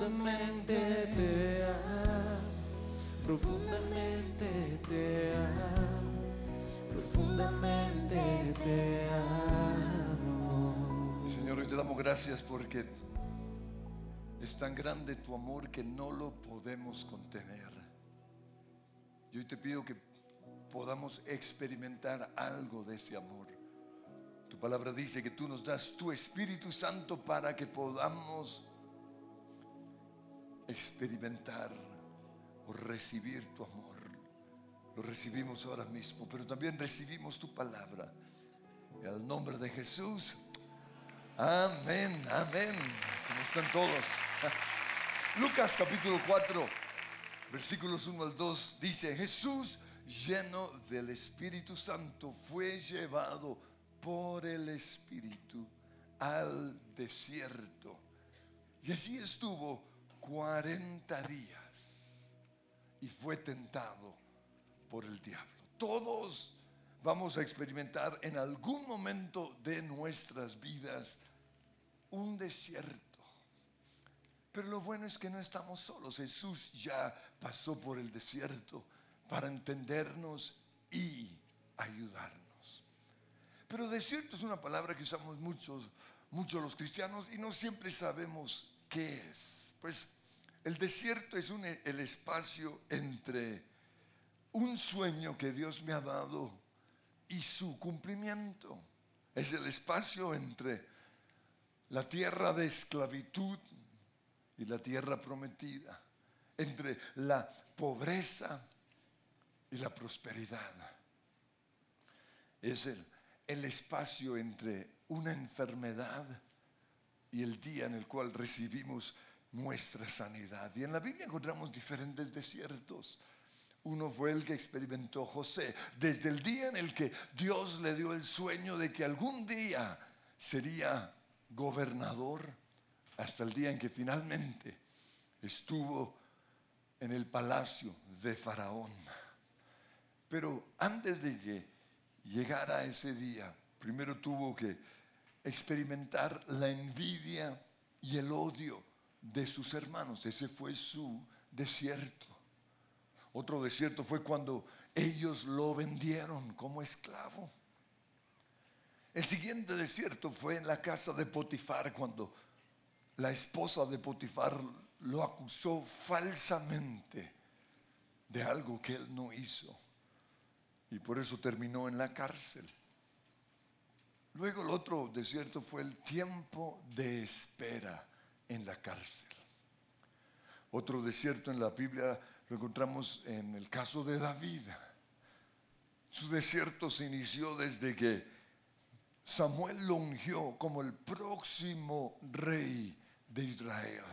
Profundamente te amo, profundamente te amo, profundamente te amo. Señor, hoy te damos gracias porque es tan grande tu amor que no lo podemos contener. Y hoy te pido que podamos experimentar algo de ese amor. Tu palabra dice que tú nos das tu Espíritu Santo para que podamos experimentar o recibir tu amor. Lo recibimos ahora mismo, pero también recibimos tu palabra. En el nombre de Jesús. Amén, amén. ¿Cómo están todos? Lucas capítulo 4, versículos 1 al 2 dice, Jesús lleno del Espíritu Santo fue llevado por el Espíritu al desierto. Y allí estuvo 40 días y fue tentado por el diablo. Todos vamos a experimentar en algún momento de nuestras vidas un desierto. Pero lo bueno es que no estamos solos. Jesús ya pasó por el desierto para entendernos y ayudarnos. Pero desierto es una palabra que usamos muchos, muchos los cristianos y no siempre sabemos qué es. Pues el desierto es el espacio entre un sueño que Dios me ha dado y su cumplimiento. Es el espacio entre la tierra de esclavitud y la tierra prometida, entre la pobreza y la prosperidad. Es el, el espacio entre una enfermedad y el día en el cual recibimos nuestra sanidad. Y en la Biblia encontramos diferentes desiertos. Uno fue el que experimentó José, desde el día en el que Dios le dio el sueño de que algún día sería gobernador, hasta el día en que finalmente estuvo en el palacio de Faraón. Pero antes de que llegara ese día, primero tuvo que experimentar la envidia y el odio de sus hermanos. Ese fue su desierto. Otro desierto fue cuando ellos lo vendieron como esclavo. El siguiente desierto fue en la casa de Potifar cuando la esposa de Potifar lo acusó falsamente de algo que él no hizo. Y por eso terminó en la cárcel. Luego el otro desierto fue el tiempo de espera en la cárcel. Otro desierto en la Biblia lo encontramos en el caso de David. Su desierto se inició desde que Samuel lo ungió como el próximo rey de Israel.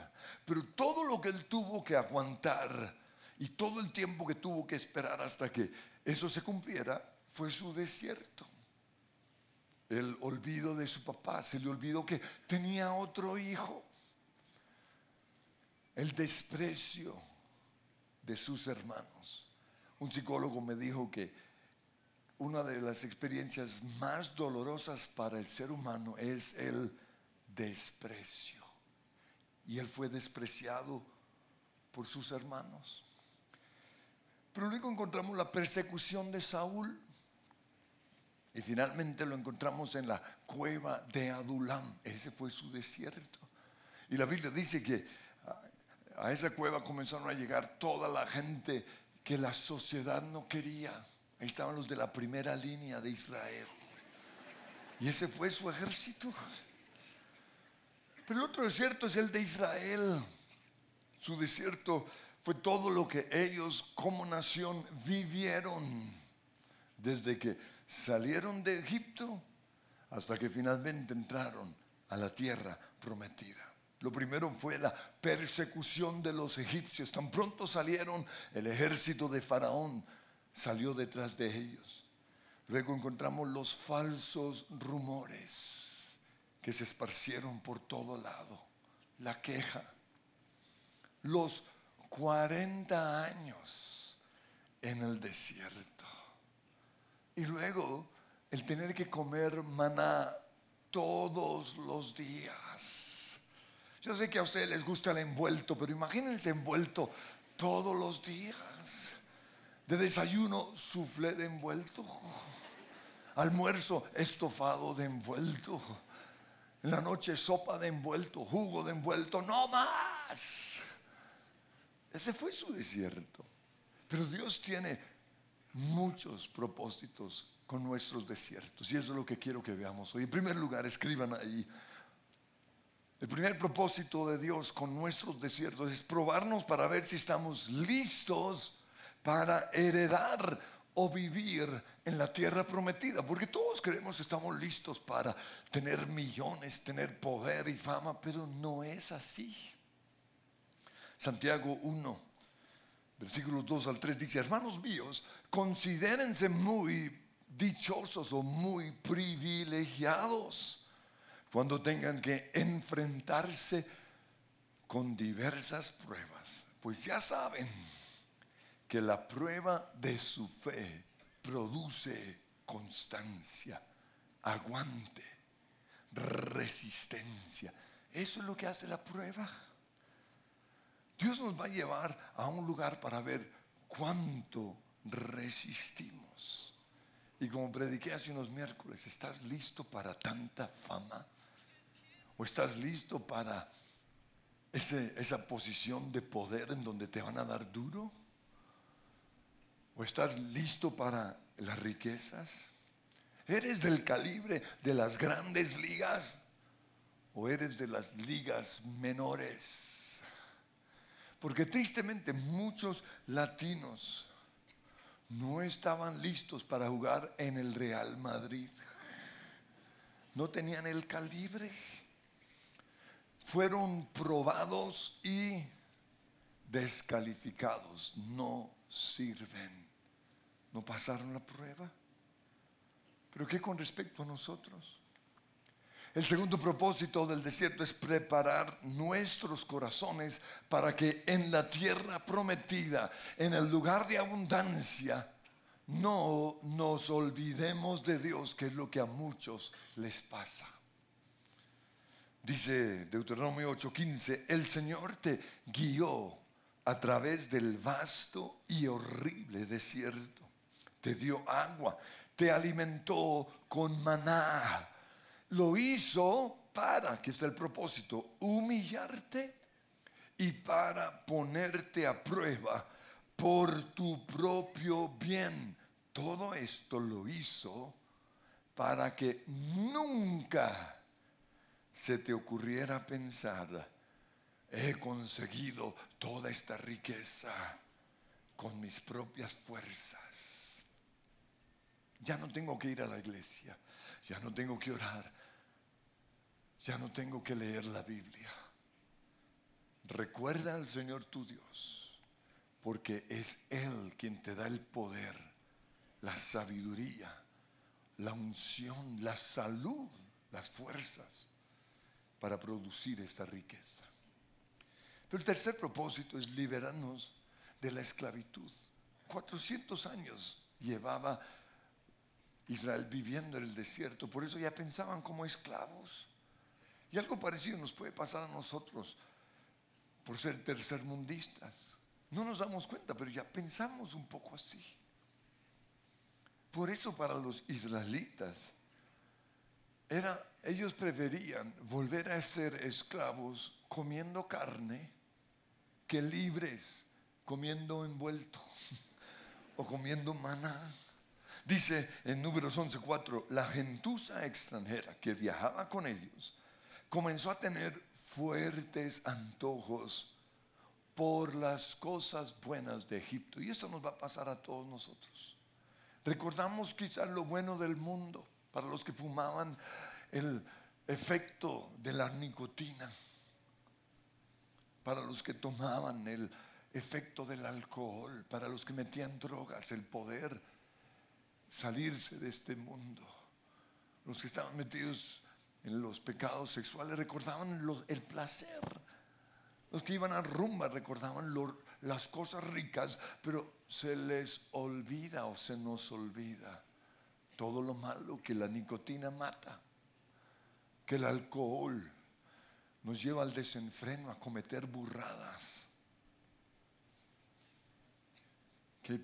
Pero todo lo que él tuvo que aguantar y todo el tiempo que tuvo que esperar hasta que eso se cumpliera fue su desierto. El olvido de su papá, se le olvidó que tenía otro hijo. El desprecio de sus hermanos. Un psicólogo me dijo que una de las experiencias más dolorosas para el ser humano es el desprecio. Y él fue despreciado por sus hermanos. Pero luego encontramos la persecución de Saúl. Y finalmente lo encontramos en la cueva de Adulam. Ese fue su desierto. Y la Biblia dice que a esa cueva comenzaron a llegar toda la gente que la sociedad no quería. Ahí estaban los de la primera línea de Israel. Y ese fue su ejército. Pero el otro desierto es el de Israel. Su desierto fue todo lo que ellos como nación vivieron desde que salieron de Egipto hasta que finalmente entraron a la tierra prometida. Lo primero fue la persecución de los egipcios. Tan pronto salieron, el ejército de Faraón salió detrás de ellos. Luego encontramos los falsos rumores que se esparcieron por todo lado. La queja. Los 40 años en el desierto. Y luego el tener que comer maná todos los días Yo sé que a ustedes les gusta el envuelto, pero imagínense envuelto todos los días. De desayuno, suflé de envuelto. Almuerzo, estofado de envuelto. En la noche, sopa de envuelto, jugo de envuelto. No más. Ese fue su desierto. Pero Dios tiene muchos propósitos con nuestros desiertos. Y eso es lo que quiero que veamos hoy. En primer lugar, escriban ahí. El primer propósito de Dios con nuestros desiertos es probarnos para ver si estamos listos para heredar o vivir en la tierra prometida. Porque todos creemos que estamos listos para tener millones, tener poder y fama, pero no es así. Santiago 1, versículos 2 al 3 dice, hermanos míos, considérense muy dichosos o muy privilegiados cuando tengan que enfrentarse con diversas pruebas. Pues ya saben que la prueba de su fe produce constancia, aguante, resistencia. Eso es lo que hace la prueba. Dios nos va a llevar a un lugar para ver cuánto resistimos. Y como prediqué hace unos miércoles, ¿estás listo para tanta fama? ¿O estás listo para esa posición de poder en donde te van a dar duro? ¿O estás listo para las riquezas? ¿Eres del calibre de las grandes ligas? ¿O eres de las ligas menores? Porque tristemente muchos latinos no estaban listos para jugar en el Real Madrid. No tenían el calibre. Fueron probados y descalificados. No sirven. No pasaron la prueba. Pero ¿qué con respecto a nosotros? El segundo propósito del desierto es preparar nuestros corazones para que en la tierra prometida, en el lugar de abundancia, no nos olvidemos de Dios, que es lo que a muchos les pasa. Dice Deuteronomio 8:15, el Señor te guió a través del vasto y horrible desierto, te dio agua, te alimentó con maná lo hizo para, que está el propósito, humillarte y para ponerte a prueba por tu propio bien. Todo esto lo hizo para que nunca se te ocurriera pensar, he conseguido toda esta riqueza con mis propias fuerzas. Ya no tengo que ir a la iglesia, ya no tengo que orar, ya no tengo que leer la Biblia. Recuerda al Señor tu Dios, porque es Él quien te da el poder, la sabiduría, la unción, la salud, las fuerzas para producir esta riqueza. Pero el tercer propósito es liberarnos de la esclavitud. 400 años llevaba Israel viviendo en el desierto, por eso ya pensaban como esclavos. Y algo parecido nos puede pasar a nosotros por ser tercermundistas. No nos damos cuenta, pero ya pensamos un poco así. Por eso para los israelitas era ellos preferían volver a ser esclavos comiendo carne que libres comiendo envuelto o comiendo maná. Dice en números 11:4, la gentuza extranjera que viajaba con ellos comenzó a tener fuertes antojos por las cosas buenas de Egipto. Y eso nos va a pasar a todos nosotros. Recordamos quizás lo bueno del mundo para los que fumaban el efecto de la nicotina, para los que tomaban el efecto del alcohol, para los que metían drogas, el poder salirse de este mundo, los que estaban metidos en los pecados sexuales recordaban el placer. Los que iban a rumba recordaban las cosas ricas, pero se les olvida o se nos olvida todo lo malo que la nicotina mata, que el alcohol nos lleva al desenfreno, a cometer burradas. Que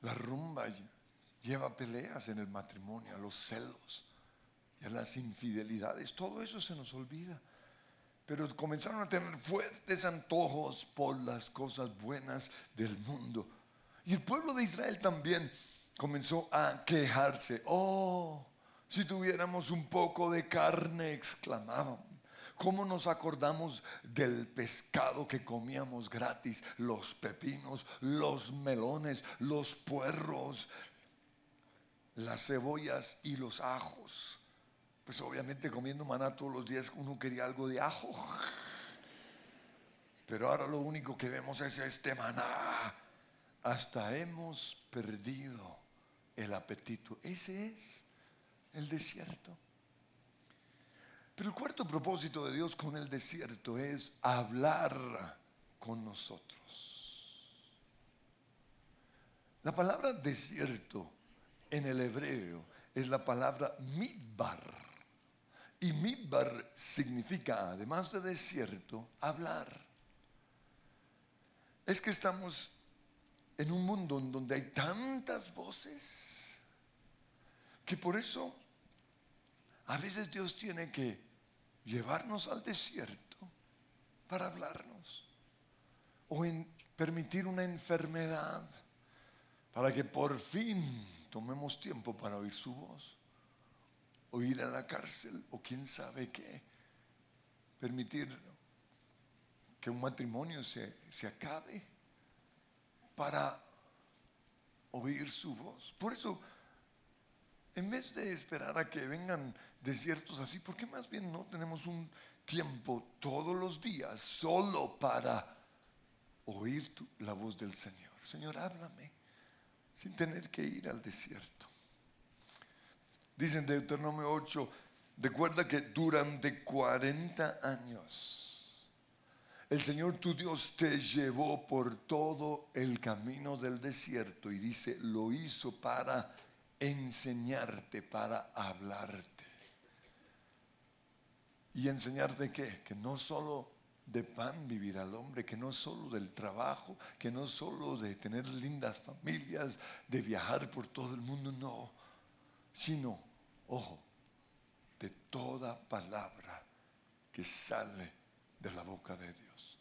la rumba lleva peleas en el matrimonio, a los celos y a las infidelidades. Todo eso se nos olvida. Pero comenzaron a tener fuertes antojos por las cosas buenas del mundo. Y el pueblo de Israel también comenzó a quejarse. Oh, si tuviéramos un poco de carne, exclamaban. ¿Cómo nos acordamos del pescado que comíamos gratis? Los pepinos, los melones, los puerros, las cebollas y los ajos. Pues obviamente comiendo maná todos los días uno quería algo de ajo. Pero ahora lo único que vemos es este maná. Hasta hemos perdido el apetito. Ese es el desierto. Pero el cuarto propósito de Dios con el desierto es hablar con nosotros. La palabra desierto en el hebreo es la palabra midbar. Y midbar significa, además de desierto, hablar. Es que estamos en un mundo en donde hay tantas voces que por eso a veces Dios tiene que llevarnos al desierto para hablarnos. O en permitir una enfermedad para que por fin tomemos tiempo para oír su voz. O ir a la cárcel o quién sabe qué. Permitir que un matrimonio se, se acabe para oír su voz. Por eso, en vez de esperar a que vengan desiertos así, ¿por qué más bien no tenemos un tiempo todos los días solo para oír la voz del Señor? Señor, háblame, sin tener que ir al desierto. Dicen Deuteronomio 8, recuerda que durante 40 años el Señor tu Dios te llevó por todo el camino del desierto y dice, lo hizo para enseñarte, para hablarte. ¿Y enseñarte qué? Que no solo de pan vivirá el hombre, que no solo del trabajo, que no solo de tener lindas familias, de viajar por todo el mundo, no, sino, ojo, de toda palabra que sale de la boca de Dios.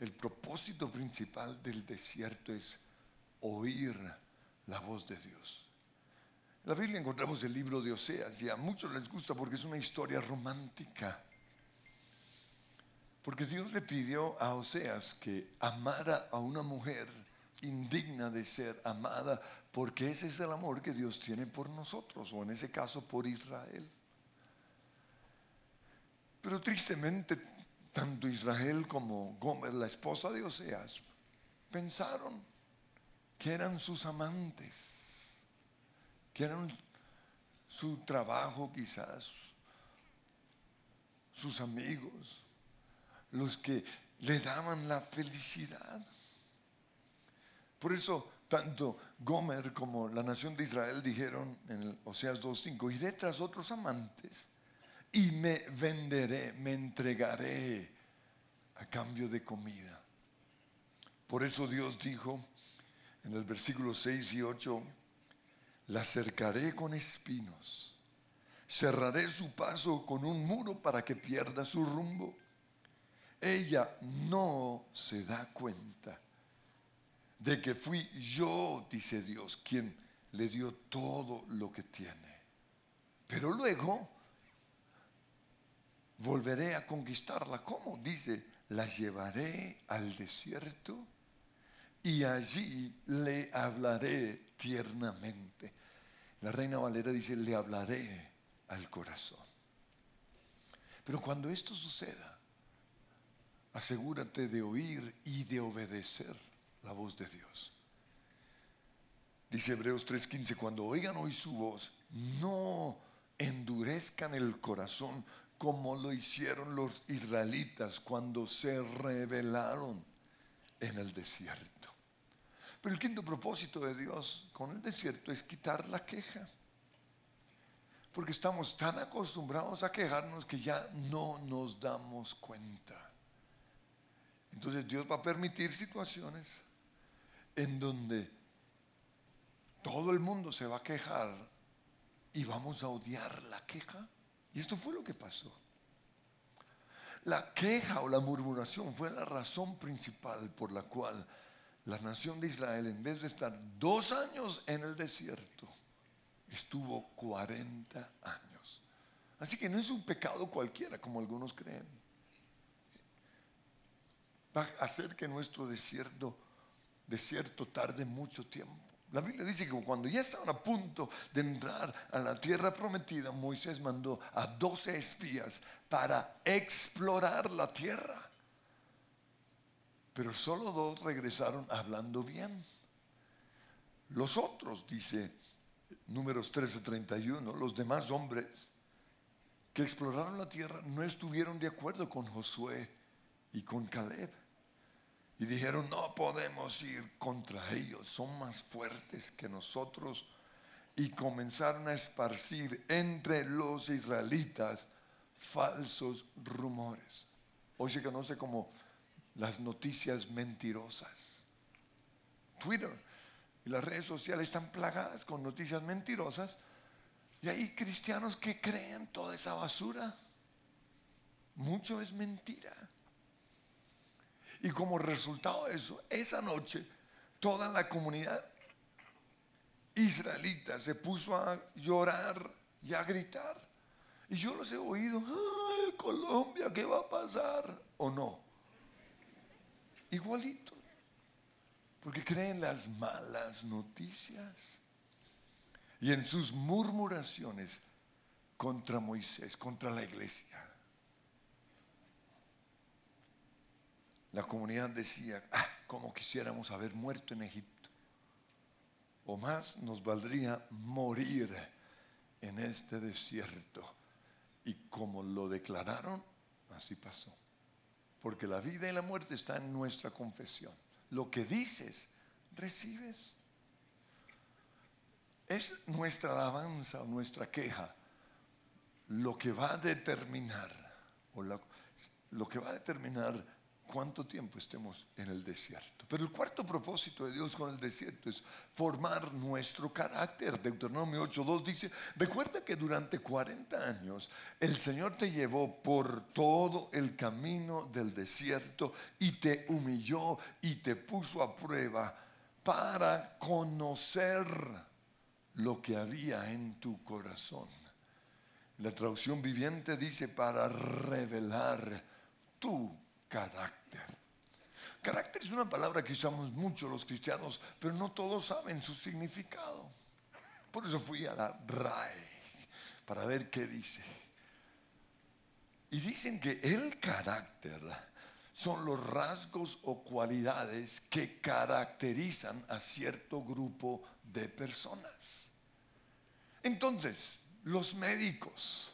El propósito principal del desierto es oír la voz de Dios. La Biblia encontramos el libro de Oseas y a muchos les gusta porque es una historia romántica. Porque Dios le pidió a Oseas que amara a una mujer indigna de ser amada, porque ese es el amor que Dios tiene por nosotros, o en ese caso por Israel. Pero tristemente, tanto Israel como Gomer, la esposa de Oseas, pensaron que eran sus amantes que eran su trabajo quizás, sus amigos, los que le daban la felicidad. Por eso tanto Gomer como la nación de Israel dijeron en el Oseas 2.5, iré tras otros amantes y me venderé, me entregaré a cambio de comida. Por eso Dios dijo en el versículo 6 y 8, la cercaré con espinos, cerraré su paso con un muro para que pierda su rumbo. Ella no se da cuenta de que fui yo, dice Dios, quien le dio todo lo que tiene. Pero luego volveré a conquistarla. ¿Cómo? Dice, la llevaré al desierto y allí le hablaré tiernamente. La reina Valera dice, le hablaré al corazón. Pero cuando esto suceda, asegúrate de oír y de obedecer la voz de Dios. Dice Hebreos 3:15, cuando oigan hoy su voz, no endurezcan el corazón como lo hicieron los israelitas cuando se rebelaron en el desierto. Pero el quinto propósito de Dios con el desierto es quitar la queja. Porque estamos tan acostumbrados a quejarnos que ya no nos damos cuenta. Entonces Dios va a permitir situaciones en donde todo el mundo se va a quejar y vamos a odiar la queja. Y esto fue lo que pasó. La queja o la murmuración fue la razón principal por la cual la nación de Israel, en vez de estar dos años en el desierto, estuvo 40 años. Así que no es un pecado cualquiera, como algunos creen. Va a hacer que nuestro desierto, desierto tarde mucho tiempo. La Biblia dice que cuando ya estaban a punto de entrar a la tierra prometida, Moisés mandó a 12 espías para explorar la tierra. Pero solo dos regresaron hablando bien. Los otros, dice números 13:31, los demás hombres que exploraron la tierra no estuvieron de acuerdo con Josué y con Caleb. Y dijeron, no podemos ir contra ellos, son más fuertes que nosotros. Y comenzaron a esparcir entre los israelitas falsos rumores. Hoy se conoce como las noticias mentirosas. Twitter y las redes sociales están plagadas con noticias mentirosas. Y hay cristianos que creen toda esa basura. Mucho es mentira. Y como resultado de eso, esa noche toda la comunidad israelita se puso a llorar y a gritar. Y yo los he oído, ay, Colombia, ¿qué va a pasar? ¿O no? Igualito. Porque creen las malas noticias. Y en sus murmuraciones contra Moisés, contra la iglesia. La comunidad decía, ah, como quisiéramos haber muerto en Egipto. O más nos valdría morir en este desierto. Y como lo declararon, así pasó. Porque la vida y la muerte están en nuestra confesión. Lo que dices, recibes. Es nuestra alabanza o nuestra queja lo que va a determinar, o lo que va a determinar cuánto tiempo estemos en el desierto. Pero el cuarto propósito de Dios con el desierto es formar nuestro carácter. Deuteronomio 8.2 dice, recuerda que durante 40 años el Señor te llevó por todo el camino del desierto y te humilló y te puso a prueba para conocer lo que había en tu corazón. La traducción viviente dice para revelar tu carácter. Carácter es una palabra que usamos mucho los cristianos, pero no todos saben su significado. Por eso fui a la RAE para ver qué dice. Y dicen que el carácter son los rasgos o cualidades que caracterizan a cierto grupo de personas. Entonces, los médicos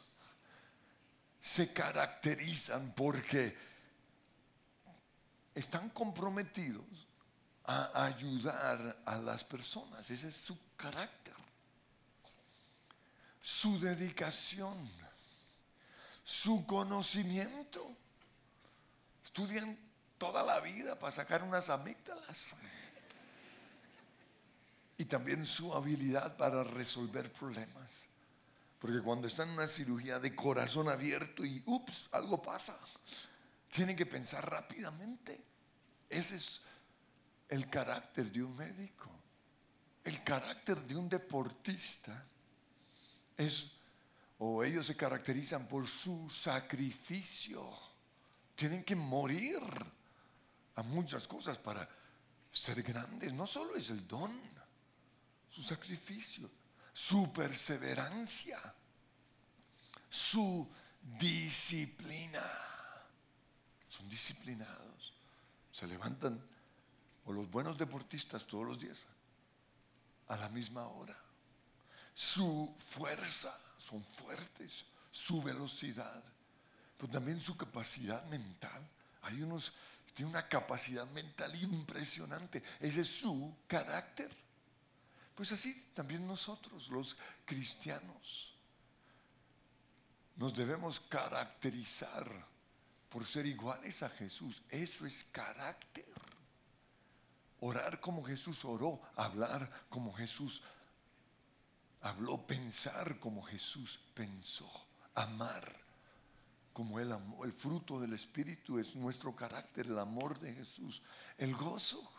se caracterizan porque están comprometidos a ayudar a las personas. Ese es su carácter. Su dedicación. Su conocimiento. Estudian toda la vida para sacar unas amígdalas. Y también su habilidad para resolver problemas. Porque cuando están en una cirugía de corazón abierto y, ups, algo pasa tienen que pensar rápidamente. Ese es el carácter de un médico. El carácter de un deportista es, o ellos se caracterizan por su sacrificio. Tienen que morir a muchas cosas para ser grandes. No solo es el don, su sacrificio, su perseverancia, su disciplina son disciplinados, se levantan, o los buenos deportistas todos los días, a la misma hora. Su fuerza, son fuertes, su velocidad, pero también su capacidad mental. Hay unos que tienen una capacidad mental impresionante, ese es su carácter. Pues así también nosotros, los cristianos, nos debemos caracterizar por ser iguales a Jesús. Eso es carácter. Orar como Jesús oró, hablar como Jesús habló, pensar como Jesús pensó, amar como Él amó. El fruto del Espíritu es nuestro carácter, el amor de Jesús, el gozo,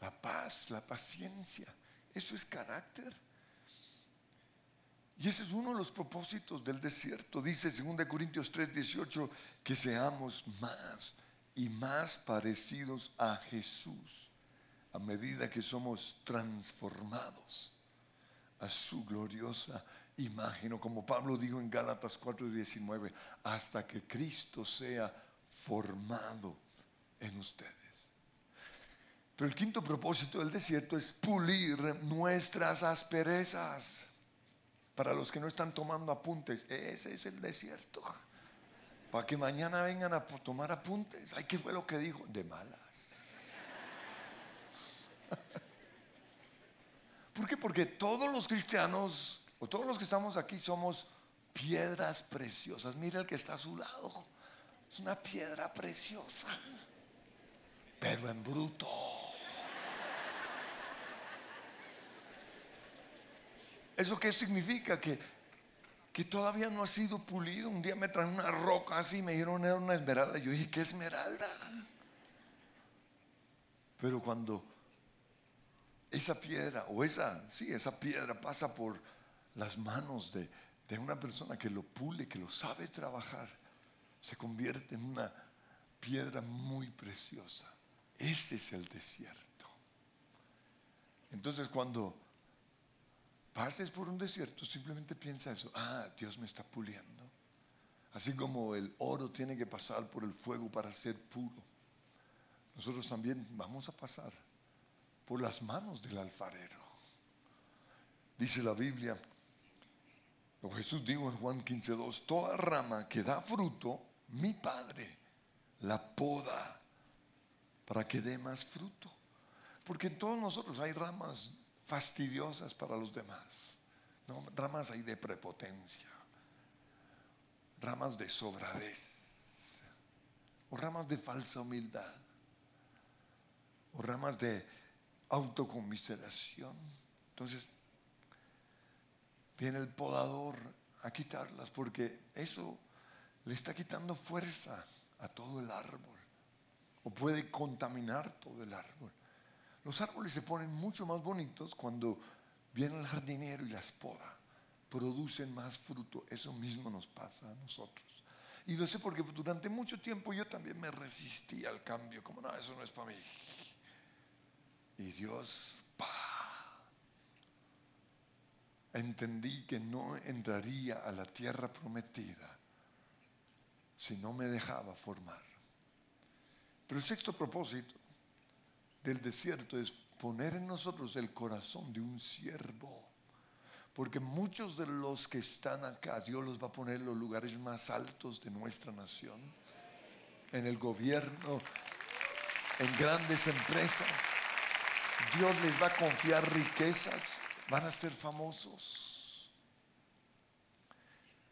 la paz, la paciencia. Eso es carácter. Y ese es uno de los propósitos del desierto. Dice 2 Corintios 3, 18, que seamos más y más parecidos a Jesús a medida que somos transformados a su gloriosa imagen, o como Pablo dijo en Gálatas 4:19, hasta que Cristo sea formado en ustedes. Pero el quinto propósito del desierto es pulir nuestras asperezas. Para los que no están tomando apuntes, ese es el desierto. Para que mañana vengan a tomar apuntes. Ay, ¿qué fue lo que dijo? De malas. ¿Por qué? Porque todos los cristianos, o todos los que estamos aquí, somos piedras preciosas. Mira el que está a su lado. Es una piedra preciosa, pero en bruto. ¿Eso qué significa? Que, que todavía no ha sido pulido. Un día me traen una roca así y me dijeron era una esmeralda. Yo dije, ¿qué esmeralda? Pero cuando esa piedra o esa, sí, esa piedra pasa por las manos de, de una persona que lo pule, que lo sabe trabajar, se convierte en una piedra muy preciosa. Ese es el desierto. Entonces cuando pases por un desierto, simplemente piensa eso, ah, Dios me está puliendo. Así como el oro tiene que pasar por el fuego para ser puro, nosotros también vamos a pasar por las manos del alfarero. Dice la Biblia, lo Jesús dijo en Juan 15:2, toda rama que da fruto, mi Padre la poda para que dé más fruto. Porque en todos nosotros hay ramas fastidiosas para los demás. Ramas hay de prepotencia, ramas de sobradez, o ramas de falsa humildad, o ramas de autocomiseración. Entonces, viene el podador a quitarlas porque eso le está quitando fuerza a todo el árbol o puede contaminar todo el árbol. Los árboles se ponen mucho más bonitos cuando viene el jardinero y las poda, producen más fruto. Eso mismo nos pasa a nosotros. Y lo sé porque durante mucho tiempo yo también me resistí al cambio, como no, eso no es para mí. Y Dios, entendí que no entraría a la tierra prometida si no me dejaba formar. Pero el sexto propósito del desierto es poner en nosotros el corazón de un siervo. Porque muchos de los que están acá, Dios los va a poner en los lugares más altos de nuestra nación, en el gobierno, en grandes empresas Dios les va a confiar riquezas, van a ser famosos.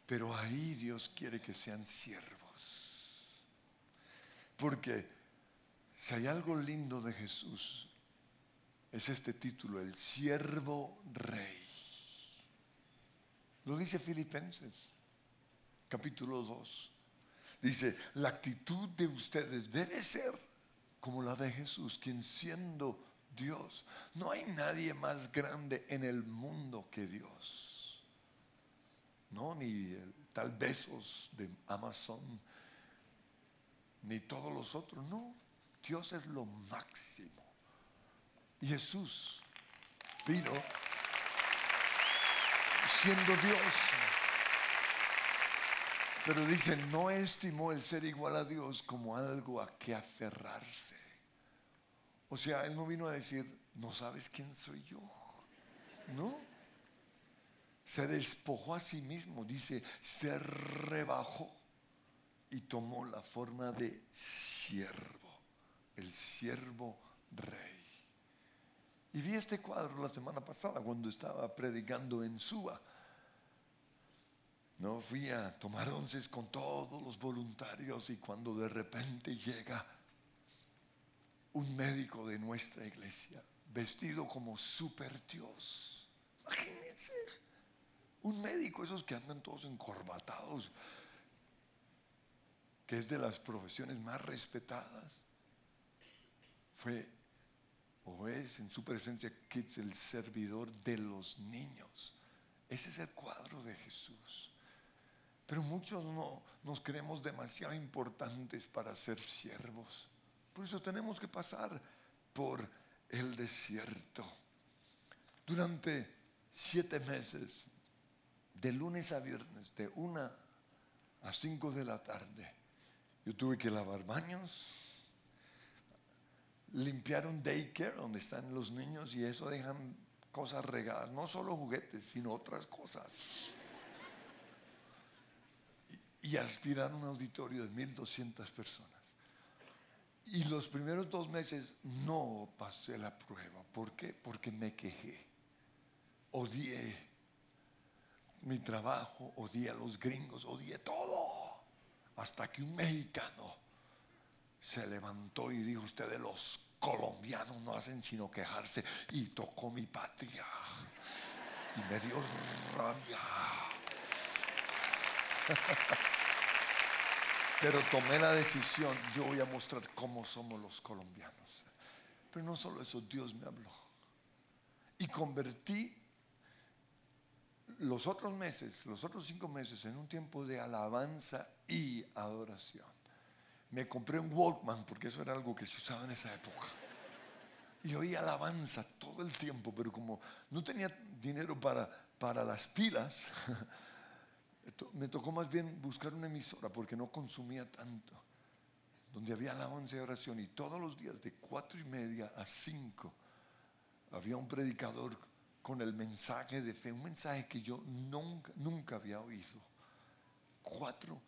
Pero ahí Dios quiere que sean siervos. Porque si hay algo lindo de Jesús, es este título, el siervo rey. Lo dice Filipenses, capítulo 2. Dice, la actitud de ustedes debe ser como la de Jesús, quien siendo Dios. No hay nadie más grande en el mundo que Dios. No, ni tal Besos de Amazon, ni todos los otros. No, Dios es lo máximo. Jesús vino siendo Dios. Pero dice, no estimó el ser igual a Dios como algo a que aferrarse o sea, Él no vino a decir, no sabes quién soy yo. No. Se despojó a sí mismo, dice, se rebajó y tomó la forma de siervo, el siervo rey. Y vi este cuadro la semana pasada cuando estaba predicando en Suba. no fui a tomar onces con todos los voluntarios y cuando de repente llega un médico de nuestra iglesia vestido como super Dios. Imagínense, un médico, esos que andan todos encorbatados, que es de las profesiones más respetadas, fue o es en su presencia Kids el servidor de los niños. Ese es el cuadro de Jesús. Pero muchos no nos creemos demasiado importantes para ser siervos. Por eso tenemos que pasar por el desierto. Durante siete meses, de lunes a viernes, de una a cinco de la tarde, yo tuve que lavar baños, limpiar un daycare donde están los niños y eso dejan cosas regadas, no solo juguetes, sino otras cosas. Y, y aspirar un auditorio de 1.200 personas. Y los primeros dos meses no pasé la prueba. ¿Por qué? Porque me quejé. Odié mi trabajo, odié a los gringos, odié todo. Hasta que un mexicano se levantó y dijo, ustedes los colombianos no hacen sino quejarse. Y tocó mi patria. Y me dio rabia. Pero tomé la decisión, yo voy a mostrar cómo somos los colombianos. Pero no solo eso, Dios me habló. Y convertí los otros meses, los otros cinco meses, en un tiempo de alabanza y adoración. Me compré un Walkman porque eso era algo que se usaba en esa época. Y oí alabanza todo el tiempo, pero como no tenía dinero para, para las pilas, me tocó más bien buscar una emisora porque no consumía tanto, donde había alabanza y oración. Y todos los días, de cuatro y media a cinco, había un predicador con el mensaje de fe, un mensaje que yo nunca, nunca había oído. Cuatro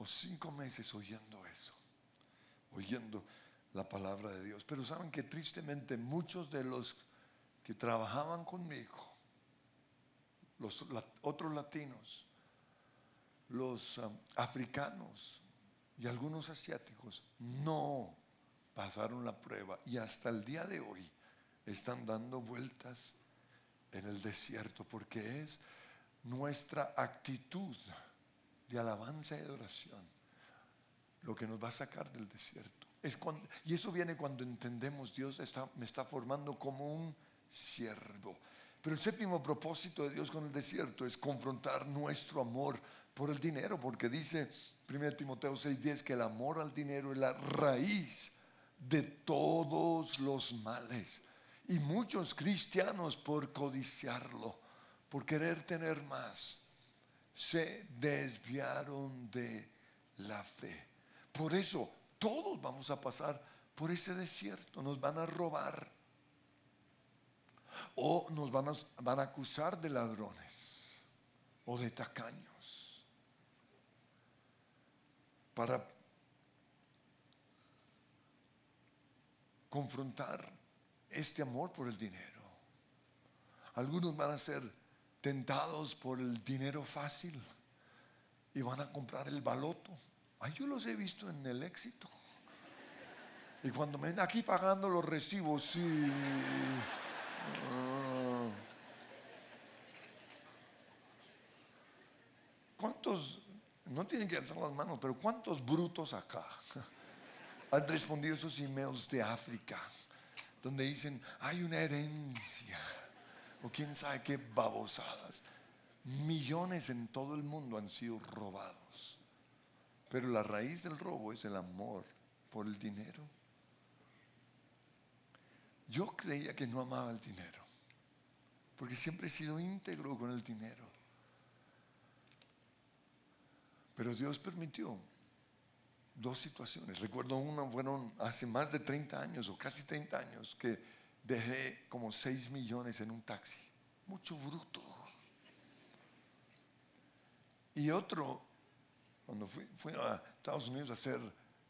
o cinco meses oyendo eso, oyendo la palabra de Dios. Pero saben que tristemente muchos de los que trabajaban conmigo, los otros latinos, los um, africanos y algunos asiáticos no pasaron la prueba y hasta el día de hoy están dando vueltas en el desierto porque es nuestra actitud de alabanza y adoración lo que nos va a sacar del desierto. Es y eso viene cuando entendemos Dios está, me está formando como un siervo. Pero el séptimo propósito de Dios con el desierto es confrontar nuestro amor por el dinero, porque dice 1 Timoteo 6:10 que el amor al dinero es la raíz de todos los males. Y muchos cristianos por codiciarlo, por querer tener más, se desviaron de la fe. Por eso todos vamos a pasar por ese desierto, nos van a robar o nos van a, acusar de ladrones o de tacaños para confrontar este amor por el dinero. Algunos van a ser tentados por el dinero fácil y van a comprar el baloto. Ay, yo los he visto en el éxito. Y cuando me ven aquí pagando los recibos, sí. Ah. ¿Cuántos no tienen que alzar las manos, pero ¿cuántos brutos acá han respondido esos emails de África? Donde dicen, hay una herencia, o quién sabe qué babosadas. Millones en todo el mundo han sido robados. Pero la raíz del robo es el amor por el dinero. Yo creía que no amaba el dinero, porque siempre he sido íntegro con el dinero. Pero Dios permitió dos situaciones. Recuerdo una, fueron hace más de 30 años o casi 30 años que dejé como 6 millones en un taxi. Mucho bruto. Y otro, cuando fui, a Estados Unidos a hacer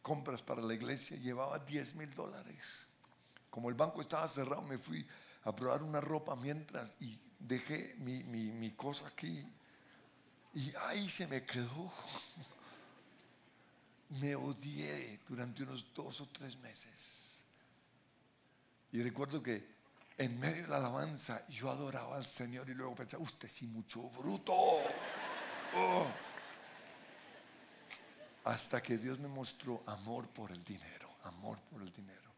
compras para la iglesia, llevaba 10 mil dólares. Como el banco estaba cerrado, me fui a probar una ropa mientras y dejé mi, mi cosa aquí Y ahí se me quedó. Me odié durante unos dos o tres meses. Y recuerdo que en medio de la alabanza yo adoraba al Señor y luego pensaba, usted sí mucho bruto. Oh. Hasta que Dios me mostró amor por el dinero, amor por el dinero.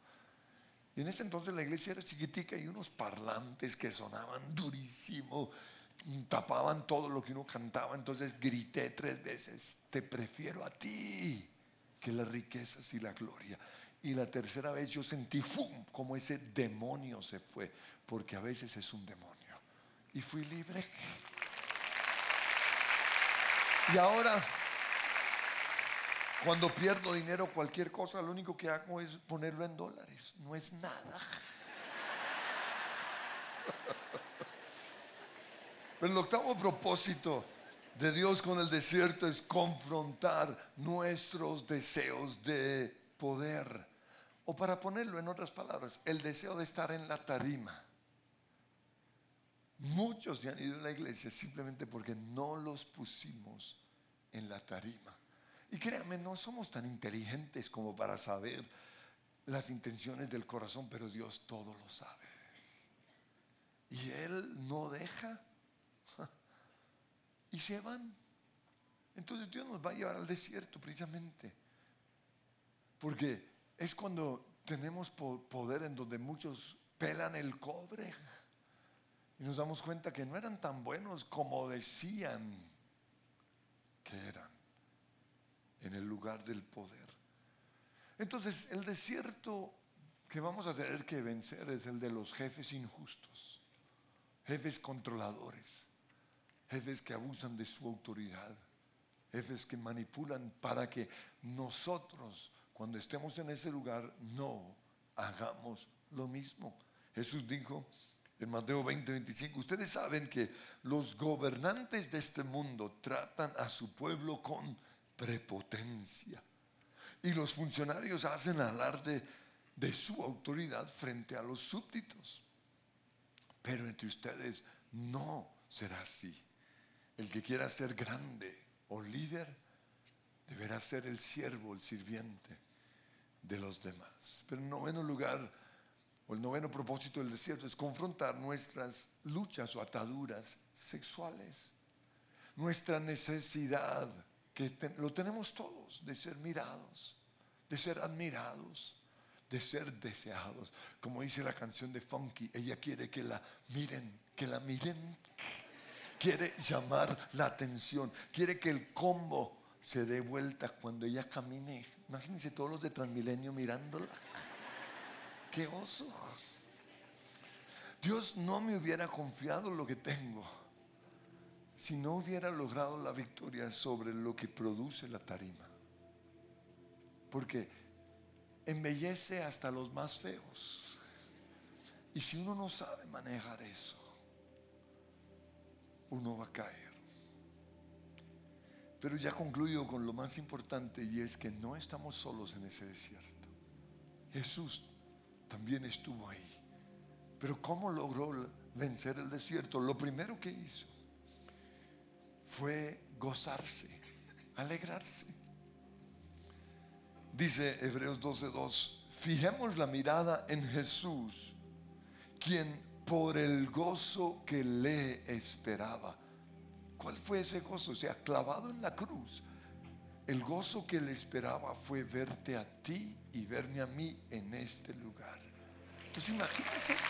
Y en ese entonces la iglesia era chiquitica y unos parlantes que sonaban durísimo, tapaban todo lo que uno cantaba. Entonces grité tres veces, te prefiero a ti que las riquezas y la gloria. Y la tercera vez yo sentí ¡fum! como ese demonio se fue, porque a veces es un demonio. Y fui libre. Y ahora, cuando pierdo dinero, cualquier cosa, lo único que hago es ponerlo en dólares. No es nada. Pero el octavo propósito de Dios con el desierto es confrontar nuestros deseos de poder. O para ponerlo en otras palabras, el deseo de estar en la tarima. Muchos se han ido a la iglesia simplemente porque no los pusimos en la tarima. Y créanme, no somos tan inteligentes como para saber las intenciones del corazón, pero Dios todo lo sabe. Y Él no deja. Y se van. Entonces Dios nos va a llevar al desierto precisamente. Porque es cuando tenemos poder en donde muchos pelan el cobre y nos damos cuenta que no eran tan buenos como decían que eran en el lugar del poder. Entonces el desierto que vamos a tener que vencer es el de los jefes injustos, jefes controladores, jefes que abusan de su autoridad, jefes que manipulan para que nosotros cuando estemos en ese lugar, no hagamos lo mismo. Jesús dijo en Mateo 20, 25, ustedes saben que los gobernantes de este mundo tratan a su pueblo con prepotencia. Y los funcionarios hacen alarde de su autoridad frente a los súbditos. Pero entre ustedes no será así. El que quiera ser grande o líder deberá ser el siervo, el sirviente de los demás. Pero en noveno lugar, o el noveno propósito del desierto es confrontar nuestras luchas o ataduras sexuales, nuestra necesidad, que lo tenemos todos, de ser mirados, de ser admirados, de ser deseados. Como dice la canción de Funky, ella quiere que la miren, que la miren, quiere llamar la atención, quiere que el combo se dé vuelta cuando ella camine Imagínense todos los de Transmilenio mirándola. ¡Qué oso! Dios no me hubiera confiado lo que tengo si no hubiera logrado la victoria sobre lo que produce la tarima. Porque embellece hasta los más feos. Y si uno no sabe manejar eso, uno va a caer. Pero ya concluyo con lo más importante y es que no estamos solos en ese desierto. Jesús también estuvo ahí. Pero ¿cómo logró vencer el desierto? Lo primero que hizo fue gozarse, alegrarse. Dice Hebreos 12:2, fijemos la mirada en Jesús, quien por el gozo que le esperaba ¿Cuál fue ese gozo? O sea, clavado en la cruz. El gozo que le esperaba fue verte a ti y verme a mí en este lugar. Entonces imagínense eso.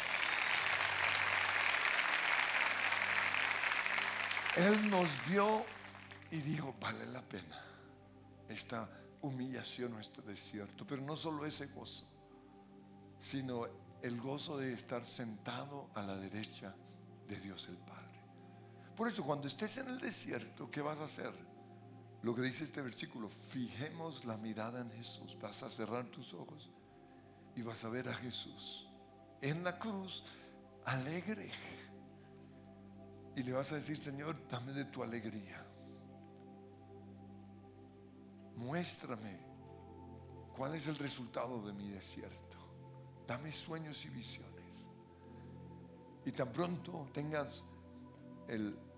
Él nos vio y dijo, vale la pena esta humillación o este desierto. Pero no solo ese gozo, sino el gozo de estar sentado a la derecha de Dios el Padre. Por eso cuando estés en el desierto, ¿qué vas a hacer? Lo que dice este versículo, fijemos la mirada en Jesús. Vas a cerrar tus ojos y vas a ver a Jesús en la cruz, alegre. Y le vas a decir, Señor, dame de tu alegría. Muéstrame cuál es el resultado de mi desierto. Dame sueños y visiones. Y tan pronto tengas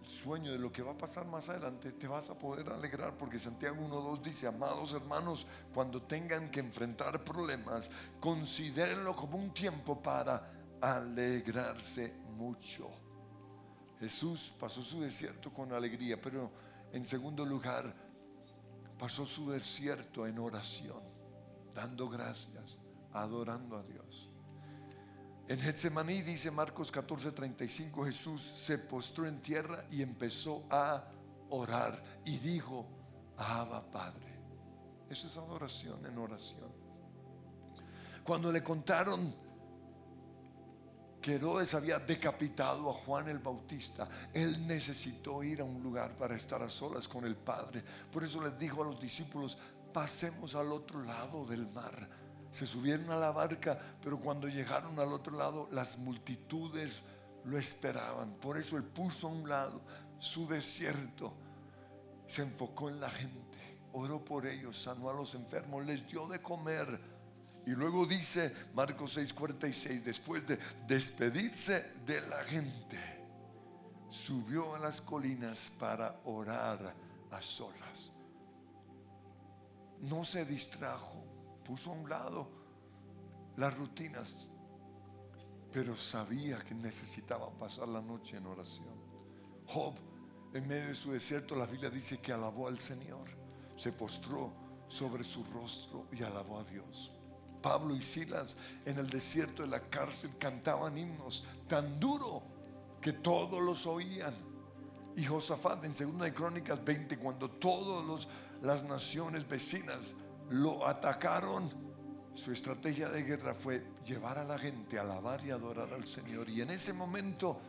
sueño de lo que va a pasar más adelante, te vas a poder alegrar porque Santiago 1.2 dice, amados hermanos, cuando tengan que enfrentar problemas, considérenlo como un tiempo para alegrarse mucho. Jesús pasó su desierto con alegría, pero en segundo lugar, pasó su desierto en oración, dando gracias, adorando a Dios. En Getsemaní dice Marcos 14:35, Jesús se postró en tierra y empezó a orar y dijo, Abba Padre. Eso es adoración en oración. Cuando le contaron que Herodes había decapitado a Juan el Bautista, él necesitó ir a un lugar para estar a solas con el Padre. Por eso les dijo a los discípulos, pasemos al otro lado del mar se subieron a la barca, pero cuando llegaron al otro lado, las multitudes lo esperaban. Por eso él puso a un lado su desierto, se enfocó en la gente, oró por ellos, sanó a los enfermos, les dio de comer. Y luego dice Marcos 6:46, después de despedirse de la gente, subió a las colinas para orar a solas. No se distrajo puso a un lado las rutinas, pero sabía que necesitaba pasar la noche en oración. Job, en medio de su desierto, la Biblia dice que alabó al Señor, se postró sobre su rostro y alabó a Dios. Pablo y Silas en el desierto de la cárcel cantaban himnos tan duro que todos los oían. Y Josafat en 2 de Crónicas 20, cuando todas las naciones vecinas lo atacaron, su estrategia de guerra fue llevar a la gente a alabar y adorar al Señor. Y en ese momento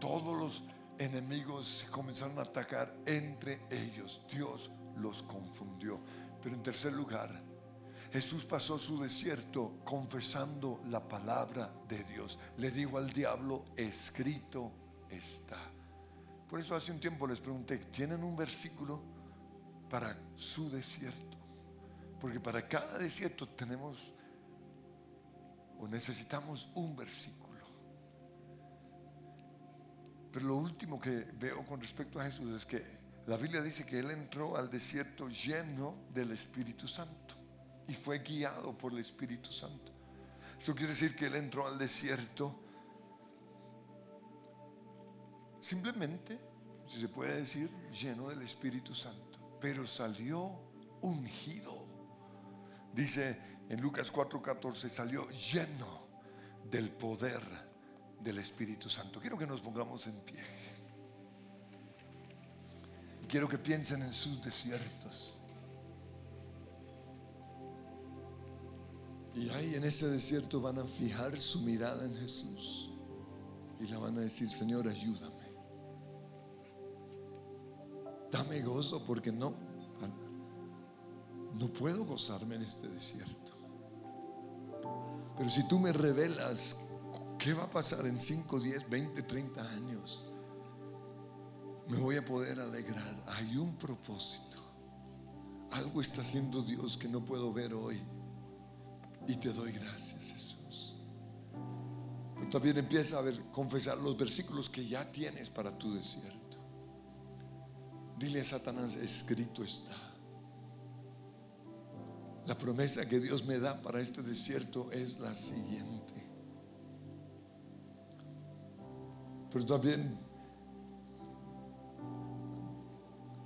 todos los enemigos comenzaron a atacar entre ellos. Dios los confundió. Pero en tercer lugar, Jesús pasó su desierto confesando la palabra de Dios. Le dijo al diablo, escrito está. Por eso hace un tiempo les pregunté, ¿tienen un versículo para su desierto? Porque para cada desierto tenemos o necesitamos un versículo. Pero lo último que veo con respecto a Jesús es que la Biblia dice que Él entró al desierto lleno del Espíritu Santo y fue guiado por el Espíritu Santo. Esto quiere decir que Él entró al desierto simplemente, si se puede decir, lleno del Espíritu Santo, pero salió ungido Dice en Lucas 4:14, salió lleno del poder del Espíritu Santo. Quiero que nos pongamos en pie. Quiero que piensen en sus desiertos. Y ahí en ese desierto van a fijar su mirada en Jesús y le van a decir, Señor, ayúdame. Dame gozo porque no, no puedo gozarme en este desierto. Pero si tú me revelas qué va a pasar en 5, 10, 20, 30 años, me voy a poder alegrar. Hay un propósito. Algo está haciendo Dios que no puedo ver hoy. Y te doy gracias, Jesús. Pero también empieza a ver, confesar los versículos que ya tienes para tu desierto. Dile a Satanás, escrito está. La promesa que Dios me da para este desierto es la siguiente. Pero también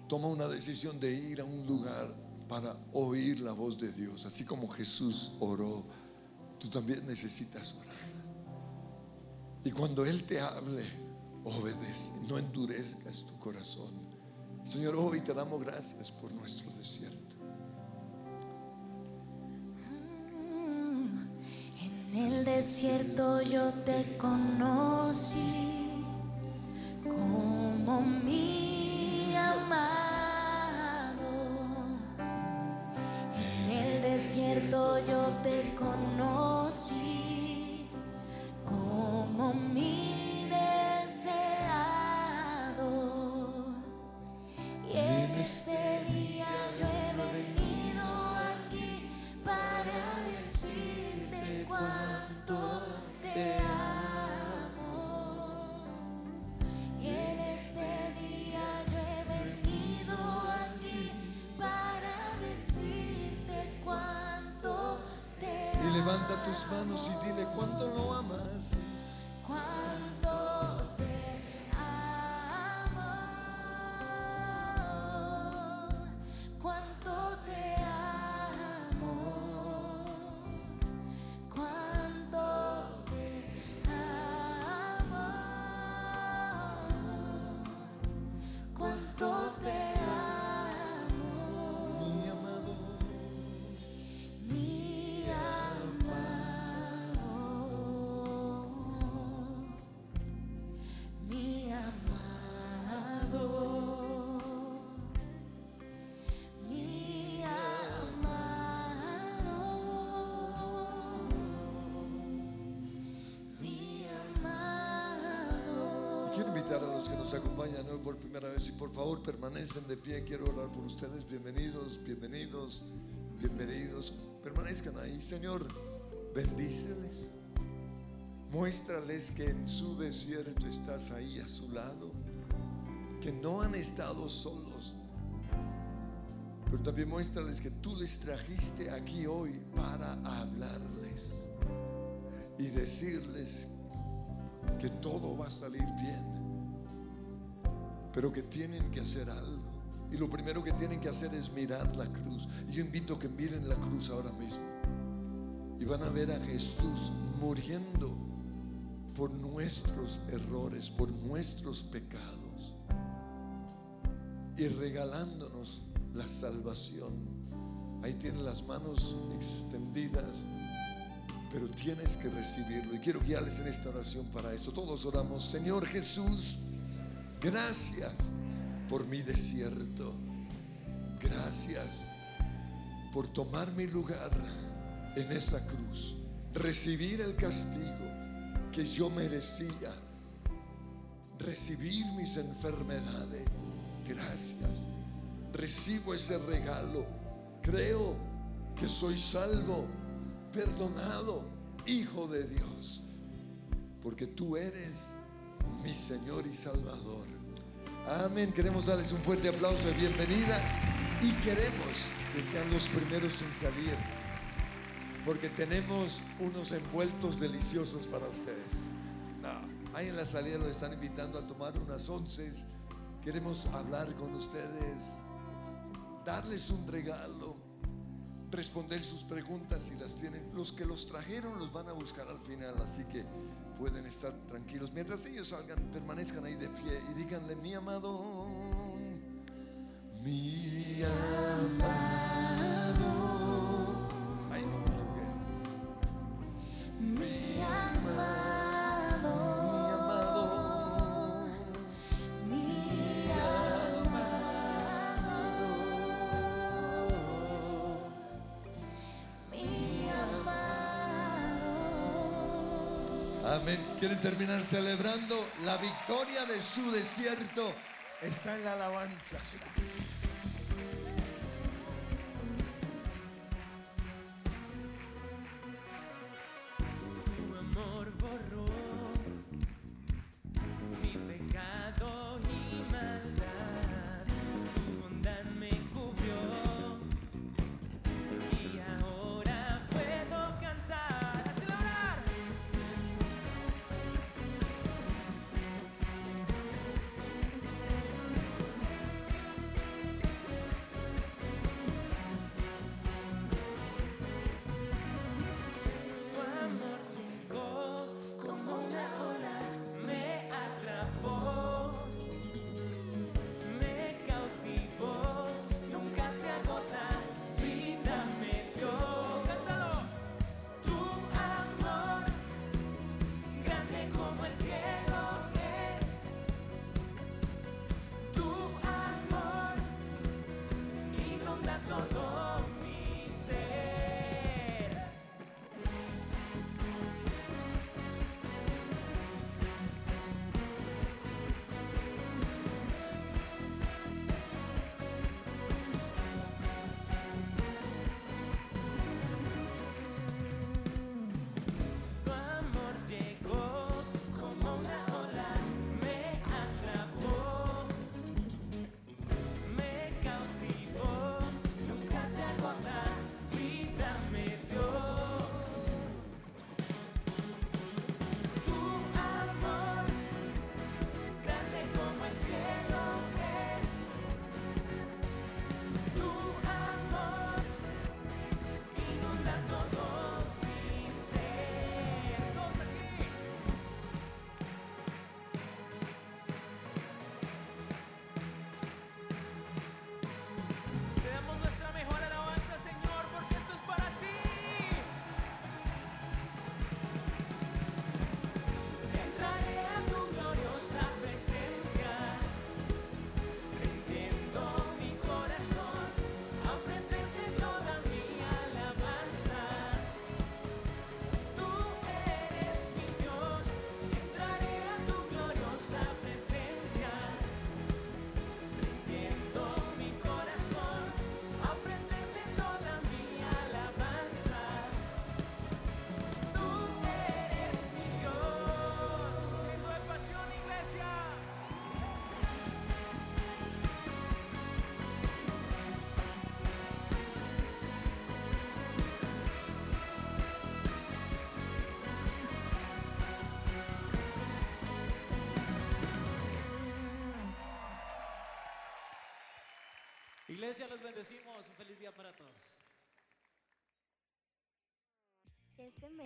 toma una decisión de ir a un lugar para oír la voz de Dios. Así como Jesús oró, tú también necesitas orar. Y cuando Él te hable, obedece, no endurezcas tu corazón. Señor, hoy te damos gracias por nuestro desierto. En el desierto yo te conocí como mi amado. En el desierto yo te conocí como mi tus manos y dile cuánto lo amas. Nos acompañan hoy por primera vez y por favor permanecen de pie. Quiero orar por ustedes. Bienvenidos, bienvenidos, bienvenidos. Permanezcan ahí. Señor, bendíceles. Muéstrales que en su desierto estás ahí a su lado. Que no han estado solos. Pero también muéstrales que tú les trajiste aquí hoy para hablarles y decirles que todo va a salir bien, pero que tienen que hacer algo. Y lo primero que tienen que hacer es mirar la cruz. Y yo invito a que miren la cruz ahora mismo. Y van a ver a Jesús muriendo por nuestros errores, por nuestros pecados. Y regalándonos la salvación. Ahí tienen las manos extendidas pero tienes que recibirlo. Y quiero guiarles en esta oración para eso. Todos oramos, Señor Jesús, gracias por mi desierto. Gracias por tomar mi lugar en esa cruz. Recibir el castigo que yo merecía. Recibir mis enfermedades. Gracias. Recibo ese regalo. Creo que soy salvo perdonado, Hijo de Dios, porque tú eres mi Señor y Salvador. Amén. Queremos darles un fuerte aplauso de bienvenida y queremos que sean los primeros en salir, porque tenemos unos envueltos deliciosos para ustedes. Ahí en la salida los están invitando a tomar unas onces. Queremos hablar con ustedes, darles un regalo responder sus preguntas si las tienen. Los que los trajeron los van a buscar al final, así que pueden estar tranquilos. Mientras ellos salgan, permanezcan ahí de pie y díganle, mi amado, mi amado. ¿Quieren terminar celebrando la victoria de su desierto? Está en la alabanza.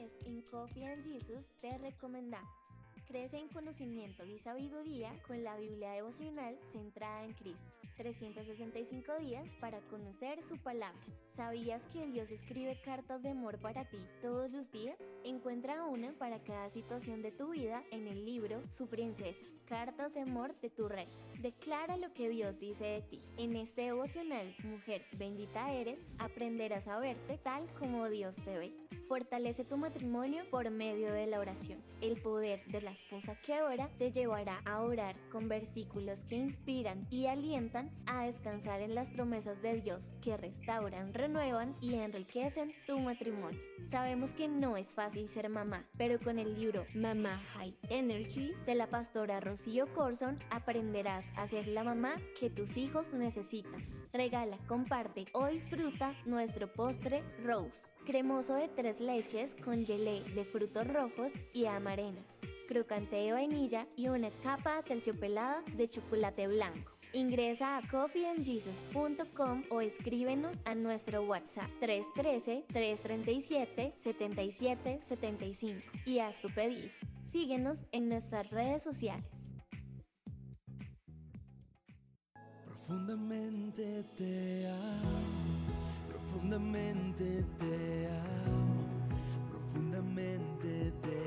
Mes en Coffee and Jesus te recomendamos. Crece en conocimiento y sabiduría con la Biblia devocional centrada en Cristo. 365 días para conocer su palabra. ¿Sabías que Dios escribe cartas de amor para ti todos los días? Encuentra una para cada situación de tu vida en el libro Su Princesa, Cartas de Amor de tu Rey. Declara lo que Dios dice de ti. En este devocional, mujer bendita eres, aprenderás a verte tal como Dios te ve. Fortalece tu matrimonio por medio de la oración. El poder de la esposa que ora te llevará a orar con versículos que inspiran y alientan a descansar en las promesas de Dios que restauran, renuevan y enriquecen tu matrimonio. Sabemos que no es fácil ser mamá, pero con el libro Mamá High Energy de la pastora Rocío Corson aprenderás a ser la mamá que tus hijos necesitan. Regala, comparte o disfruta nuestro postre Rose, cremoso de tres leches con gelé de frutos rojos y amarenas, crocante de vainilla y una capa terciopelada de chocolate blanco. Ingresa a coffeeandjesus.com o escríbenos a nuestro WhatsApp 313-337-7775 y haz tu pedido. Síguenos en nuestras redes sociales. Profundamente te amo, profundamente te amo, profundamente te amo.